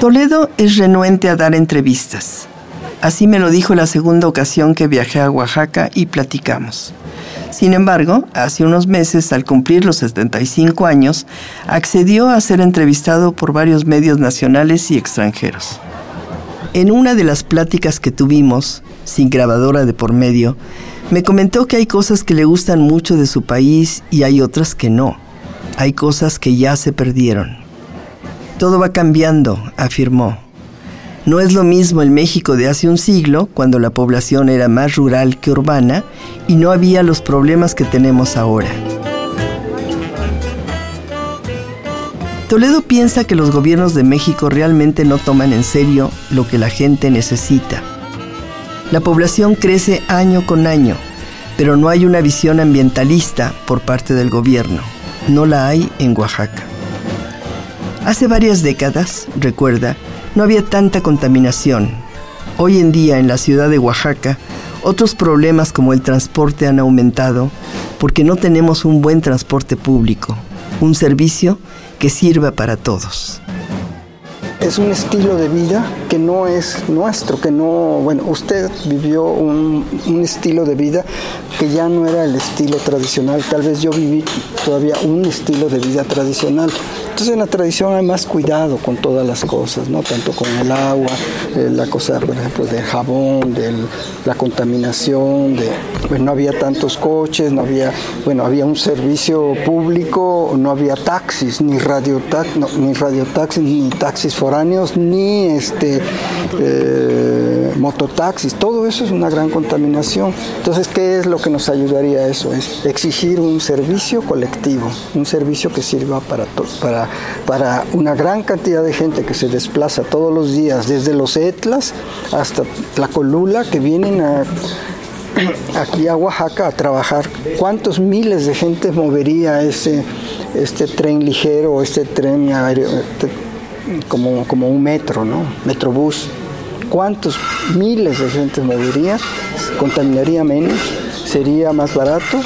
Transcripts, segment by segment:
Toledo es renuente a dar entrevistas. Así me lo dijo la segunda ocasión que viajé a Oaxaca y platicamos. Sin embargo, hace unos meses, al cumplir los 75 años, accedió a ser entrevistado por varios medios nacionales y extranjeros. En una de las pláticas que tuvimos, sin grabadora de por medio, me comentó que hay cosas que le gustan mucho de su país y hay otras que no. Hay cosas que ya se perdieron. Todo va cambiando, afirmó. No es lo mismo el México de hace un siglo, cuando la población era más rural que urbana y no había los problemas que tenemos ahora. Toledo piensa que los gobiernos de México realmente no toman en serio lo que la gente necesita. La población crece año con año, pero no hay una visión ambientalista por parte del gobierno. No la hay en Oaxaca. Hace varias décadas, recuerda, no había tanta contaminación. Hoy en día en la ciudad de Oaxaca, otros problemas como el transporte han aumentado porque no tenemos un buen transporte público, un servicio que sirva para todos es un estilo de vida que no es nuestro, que no, bueno, usted vivió un, estilo de vida que ya no era el estilo tradicional, tal vez yo viví todavía un estilo de vida tradicional. Entonces en la tradición hay más cuidado con todas las cosas, ¿no? Tanto con el agua, eh, la cosa, por ejemplo, del jabón, de la contaminación, de, pues no había tantos coches, no había, bueno, había un servicio público, no había taxis, ni radiotaxis, no, ni radiotaxis, ni taxis foráneos, ni este eh, mototaxis, todo eso es una gran contaminación. Entonces, ¿qué es lo que nos ayudaría a eso? Es exigir un servicio colectivo, un servicio que sirva para, para, para una gran cantidad de gente que se desplaza todos los días, desde los Etlas hasta la Colula, que vienen a aquí a Oaxaca a trabajar. ¿Cuántos miles de gente movería ese, este tren ligero, este tren aéreo, este, como, como un metro, ¿no? Metrobús? ¿Cuántos miles de gente movería? ¿Contaminaría menos? ¿Sería más barato?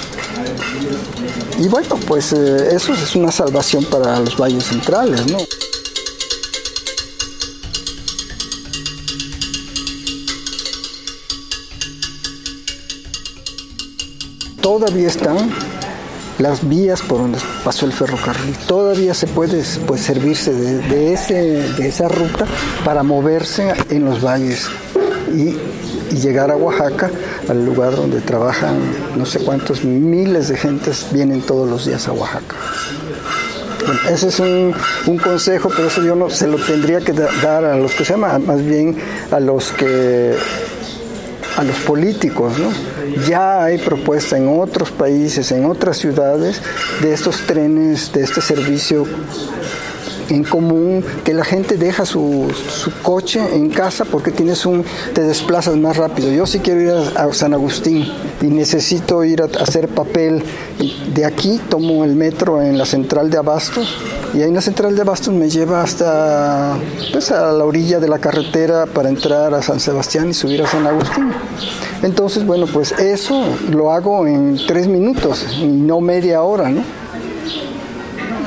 Y bueno, pues eh, eso es una salvación para los valles centrales, ¿no? Todavía están las vías por donde pasó el ferrocarril. Todavía se puede pues, servirse de, ese, de esa ruta para moverse en los valles y, llegar a Oaxaca, al lugar donde trabajan no sé cuántos miles de gentes vienen todos los días a Oaxaca. ese es un, un, consejo, pero eso yo no se lo tendría que dar a los que se llaman, más bien a los que a los políticos, ¿no? Ya hay propuesta en otros países, en otras ciudades, de estos trenes, de este servicio en común, que la gente deja su, coche en casa porque tienes un, te desplazas más rápido. Yo sí quiero ir a, San Agustín y necesito ir a, hacer papel. De aquí tomo el metro en la central de Abastos y ahí en la central de Abastos me lleva hasta pues, a la orilla de la carretera para entrar a San Sebastián y subir a San Agustín. Entonces, bueno, pues eso lo hago en tres minutos y no media hora, ¿no?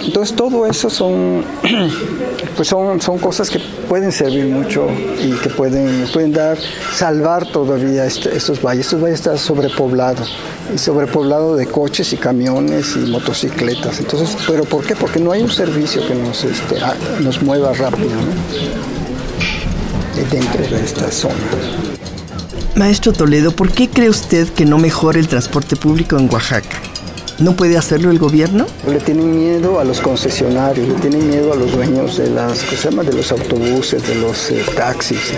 Entonces todo eso son, pues son, son cosas que pueden servir mucho y que pueden, pueden dar, salvar todavía este, estos valles. Estos valles están sobrepoblados y sobrepoblado de coches y camiones y motocicletas. Entonces, ¿pero por qué? Porque no hay un servicio que nos, este, nos mueva rápido dentro de esta zona. Maestro Toledo, ¿por qué cree usted que no mejora el transporte público en Oaxaca? ¿No puede hacerlo el gobierno? Le tienen miedo a los concesionarios, le tienen miedo a los dueños de las, se llama? de los autobuses, de los eh, taxis.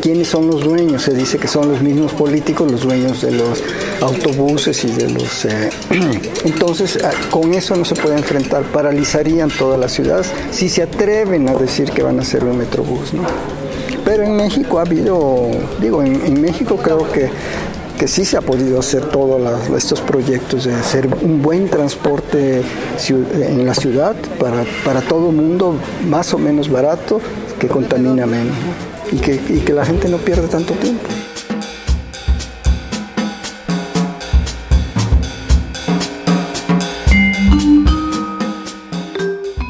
¿Quiénes son los dueños? Se dice que son los mismos políticos los dueños de los autobuses y de los... Eh, entonces, ah, con eso no se puede enfrentar, paralizarían toda la ciudad si se atreven a decir que van a hacer un metrobús. ¿no? Pero en México ha habido, digo, en México creo que que sí se ha podido hacer todos estos proyectos de hacer un buen transporte en la ciudad para, para todo el mundo, más o menos barato, que contamina menos y, que, y que la gente no pierda tanto tiempo.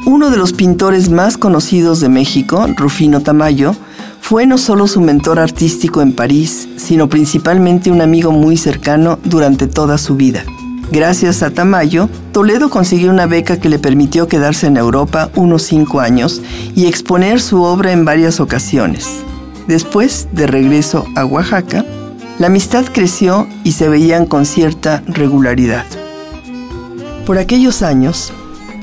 Uno de los pintores más conocidos de México, Rufino Tamayo, fue no solo su mentor artístico en París, sino principalmente un amigo muy cercano durante toda su vida. Gracias a Tamayo, Toledo consiguió una beca que le permitió quedarse en Europa unos cinco años y exponer su obra en varias ocasiones. Después, de regreso a Oaxaca, la amistad creció y se veían con cierta regularidad. Por aquellos años,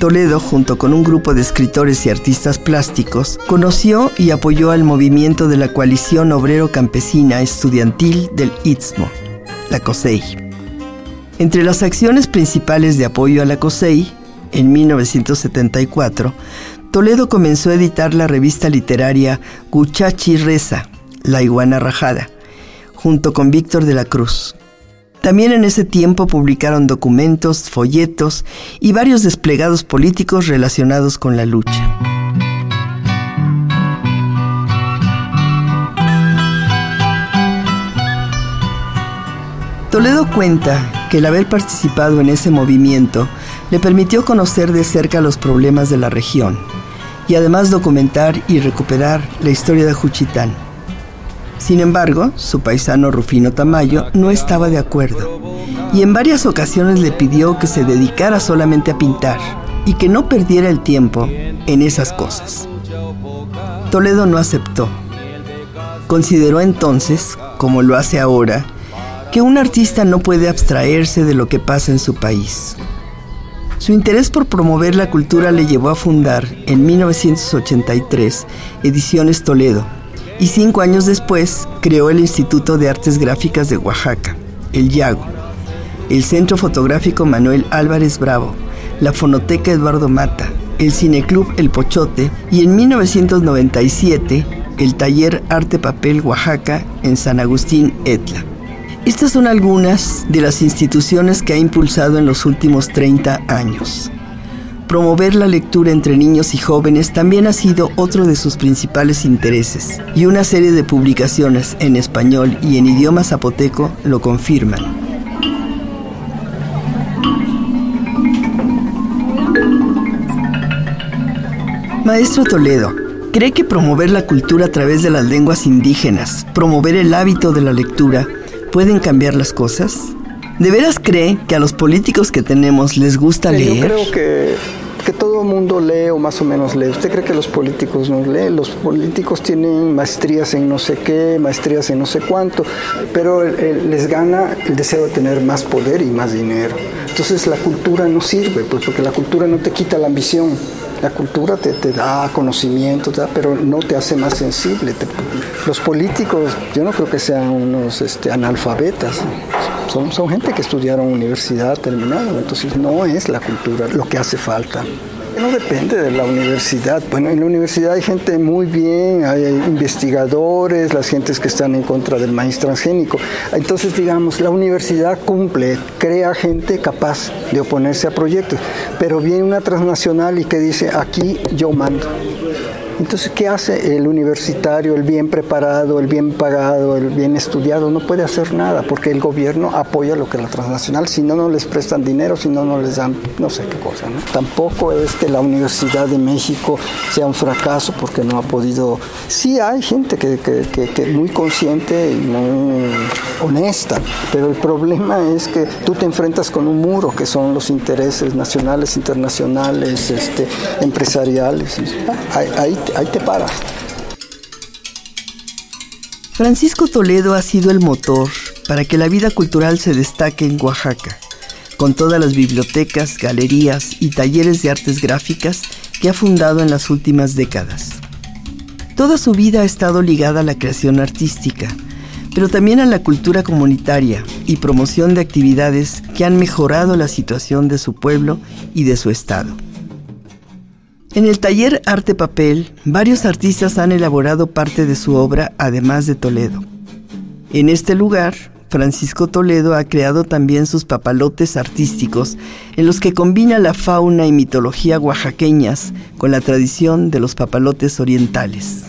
Toledo, junto con un grupo de escritores y artistas plásticos, conoció y apoyó al movimiento de la coalición obrero-campesina estudiantil del Istmo, la COSEI. Entre las acciones principales de apoyo a la COSEI, en 1974, Toledo comenzó a editar la revista literaria Guchachi Reza, La Iguana Rajada, junto con Víctor de la Cruz, también en ese tiempo publicaron documentos, folletos y varios desplegados políticos relacionados con la lucha. Toledo cuenta que el haber participado en ese movimiento le permitió conocer de cerca los problemas de la región y además documentar y recuperar la historia de Juchitán. Sin embargo, su paisano Rufino Tamayo no estaba de acuerdo y en varias ocasiones le pidió que se dedicara solamente a pintar y que no perdiera el tiempo en esas cosas. Toledo no aceptó. Consideró entonces, como lo hace ahora, que un artista no puede abstraerse de lo que pasa en su país. Su interés por promover la cultura le llevó a fundar en 1983 Ediciones Toledo, y cinco años después creó el Instituto de Artes Gráficas de Oaxaca, el Yago, el Centro Fotográfico Manuel Álvarez Bravo, la Fonoteca Eduardo Mata, el Cineclub El Pochote y en 1997 el Taller Arte Papel Oaxaca en San Agustín Etla. Estas son algunas de las instituciones que ha impulsado en los últimos 30 años. Promover la lectura entre niños y jóvenes también ha sido otro de sus principales intereses, y una serie de publicaciones en español y en idioma zapoteco lo confirman. Maestro Toledo, ¿cree que promover la cultura a través de las lenguas indígenas, promover el hábito de la lectura, pueden cambiar las cosas? ¿De veras cree que a los políticos que tenemos les gusta leer? Yo creo que que todo el mundo lee o más o menos lee. ¿Usted cree que los políticos no leen? Los políticos tienen maestrías en no sé qué, maestrías en no sé cuánto, pero les gana el deseo de tener más poder y más dinero. Entonces la cultura no sirve, pues porque la cultura no te quita la ambición. La cultura te, te da conocimiento, pero no te hace más sensible. los políticos, yo no creo que sean unos este, analfabetas. Son, son gente que estudiaron universidad, terminaron, entonces no es la cultura lo que hace falta. No depende de la universidad. Bueno, en la universidad hay gente muy bien, hay investigadores, las gentes que están en contra del maíz transgénico. Entonces, digamos, la universidad cumple, crea gente capaz de oponerse a proyectos. Pero viene una transnacional y que dice, aquí yo mando. Entonces, ¿qué hace el universitario, el bien preparado, el bien pagado, el bien estudiado? No puede hacer nada porque el gobierno apoya lo que la transnacional, si no, no les prestan dinero, si no, no les dan no sé qué cosa. Tampoco es que la Universidad de México sea un fracaso porque no ha podido... Sí hay gente que, es muy consciente y muy honesta, pero el problema es que tú te enfrentas con un muro que son los intereses nacionales, internacionales, este, empresariales. Ahí te paras. Francisco Toledo ha sido el motor para que la vida cultural se destaque en Oaxaca. con todas las bibliotecas, galerías y talleres de artes gráficas que ha fundado en las últimas décadas. Toda su vida ha estado ligada a la creación artística, pero también a la cultura comunitaria y promoción de actividades que han mejorado la situación de su pueblo y de su estado. En el taller Arte Papel, varios artistas han elaborado parte de su obra, además de Toledo. En este lugar, Francisco Toledo ha creado también sus papalotes artísticos, en los que combina la fauna y mitología oaxaqueñas con la tradición de los papalotes orientales.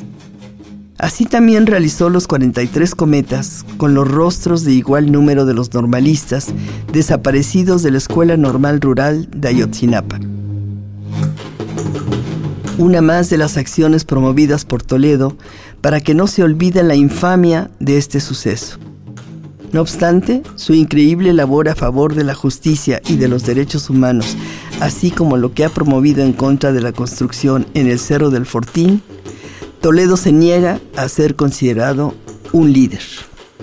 Así también realizó los 43 cometas con los rostros de igual número de los normalistas desaparecidos de la Escuela Normal Rural de Ayotzinapa. Una más de las acciones promovidas por Toledo para que no se olvide la infamia de este suceso. No obstante, su increíble labor a favor de la justicia y de los derechos humanos, así como lo que ha promovido en contra de la construcción en el Cerro del Fortín, Toledo se niega a ser considerado un líder.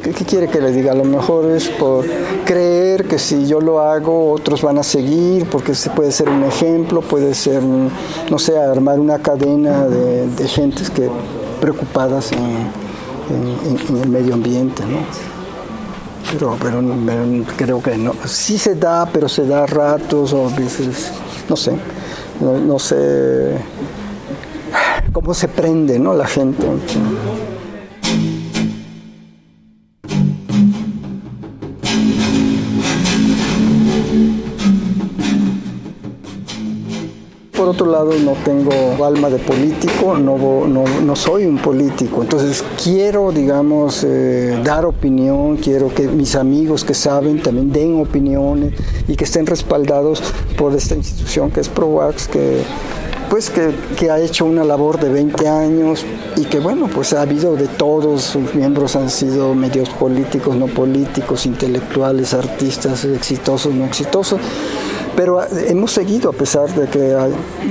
¿Qué, quiere que le diga? A lo mejor es por creer que si yo lo hago otros van a seguir, porque se puede ser un ejemplo, puede ser, no sé, armar una cadena de, gentes que preocupadas en, el medio ambiente, ¿no? Pero, pero, creo que no. Sí se da, pero se da ratos o a veces, no sé, no sé cómo se prende ¿no? la gente. Otro lado, no tengo alma de político, no, no, soy un político, entonces quiero, digamos, eh, dar opinión, quiero que mis amigos que saben también den opiniones y que estén respaldados por esta institución que es ProVax, que pues que, ha hecho una labor de 20 años y que bueno, pues ha habido de todos, sus miembros han sido medios políticos, no políticos, intelectuales, artistas, exitosos, no exitosos, pero hemos seguido a pesar de que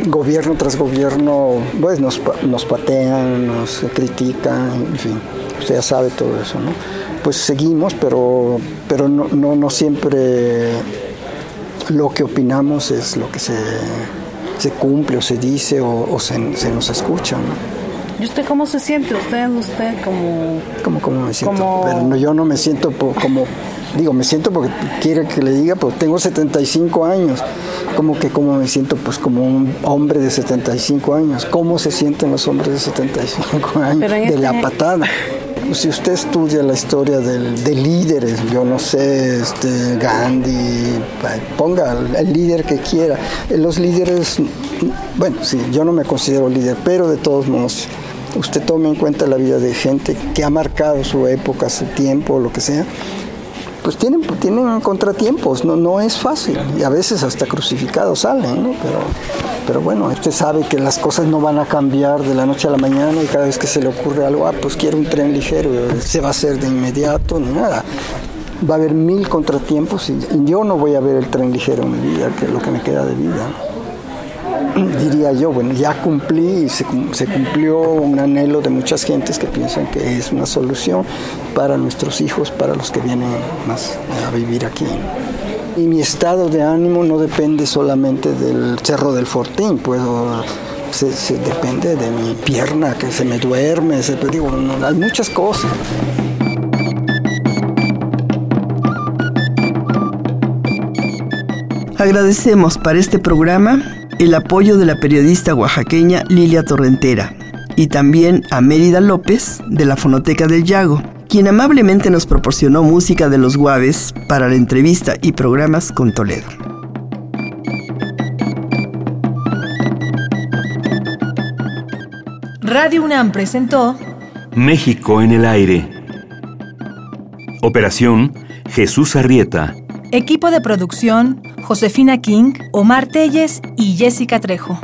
gobierno tras gobierno pues nos, nos patean, nos critican, en fin, usted ya sabe todo eso, ¿no? Pues seguimos, pero, pero no, no, no siempre lo que opinamos es lo que se se cumple o se dice o, se, nos escucha. ¿Y usted cómo se siente? ¿Usted, usted como...? ¿Cómo, cómo me siento? Pero yo no me siento como... Digo, me siento porque quiere que le diga, pues tengo 75 años. Como que como me siento, pues como un hombre de 75 años. ¿Cómo se sienten los hombres de 75 años? de este la patada si usted estudia la historia de líderes, yo no sé, este, Gandhi, ponga el líder que quiera. Los líderes, bueno, sí, yo no me considero líder, pero de todos modos, usted tome en cuenta la vida de gente que ha marcado su época, su tiempo, lo que sea pues tienen, tienen contratiempos, no, no es fácil y a veces hasta crucificados salen, ¿no? Pero, pero bueno, usted sabe que las cosas no van a cambiar de la noche a la mañana y cada vez que se le ocurre algo, ah, pues quiero un tren ligero, se va a hacer de inmediato, ni nada. Va a haber mil contratiempos y yo no voy a ver el tren ligero en mi vida, que es lo que me queda de vida diría yo, bueno, ya cumplí y se, cumplió un anhelo de muchas gentes que piensan que es una solución para nuestros hijos, para los que vienen más a vivir aquí. Y mi estado de ánimo no depende solamente del Cerro del Fortín, puedo se, depende de mi pierna, que se me duerme, se, digo, hay muchas cosas. Agradecemos para este programa el apoyo de la periodista oaxaqueña Lilia Torrentera y también a Mérida López de la Fonoteca del Yago, quien amablemente nos proporcionó música de los Guaves para la entrevista y programas con Toledo. Radio UNAM presentó México en el aire. Operación Jesús Arrieta. Equipo de producción Josefina King, Omar Telles y Jessica Trejo.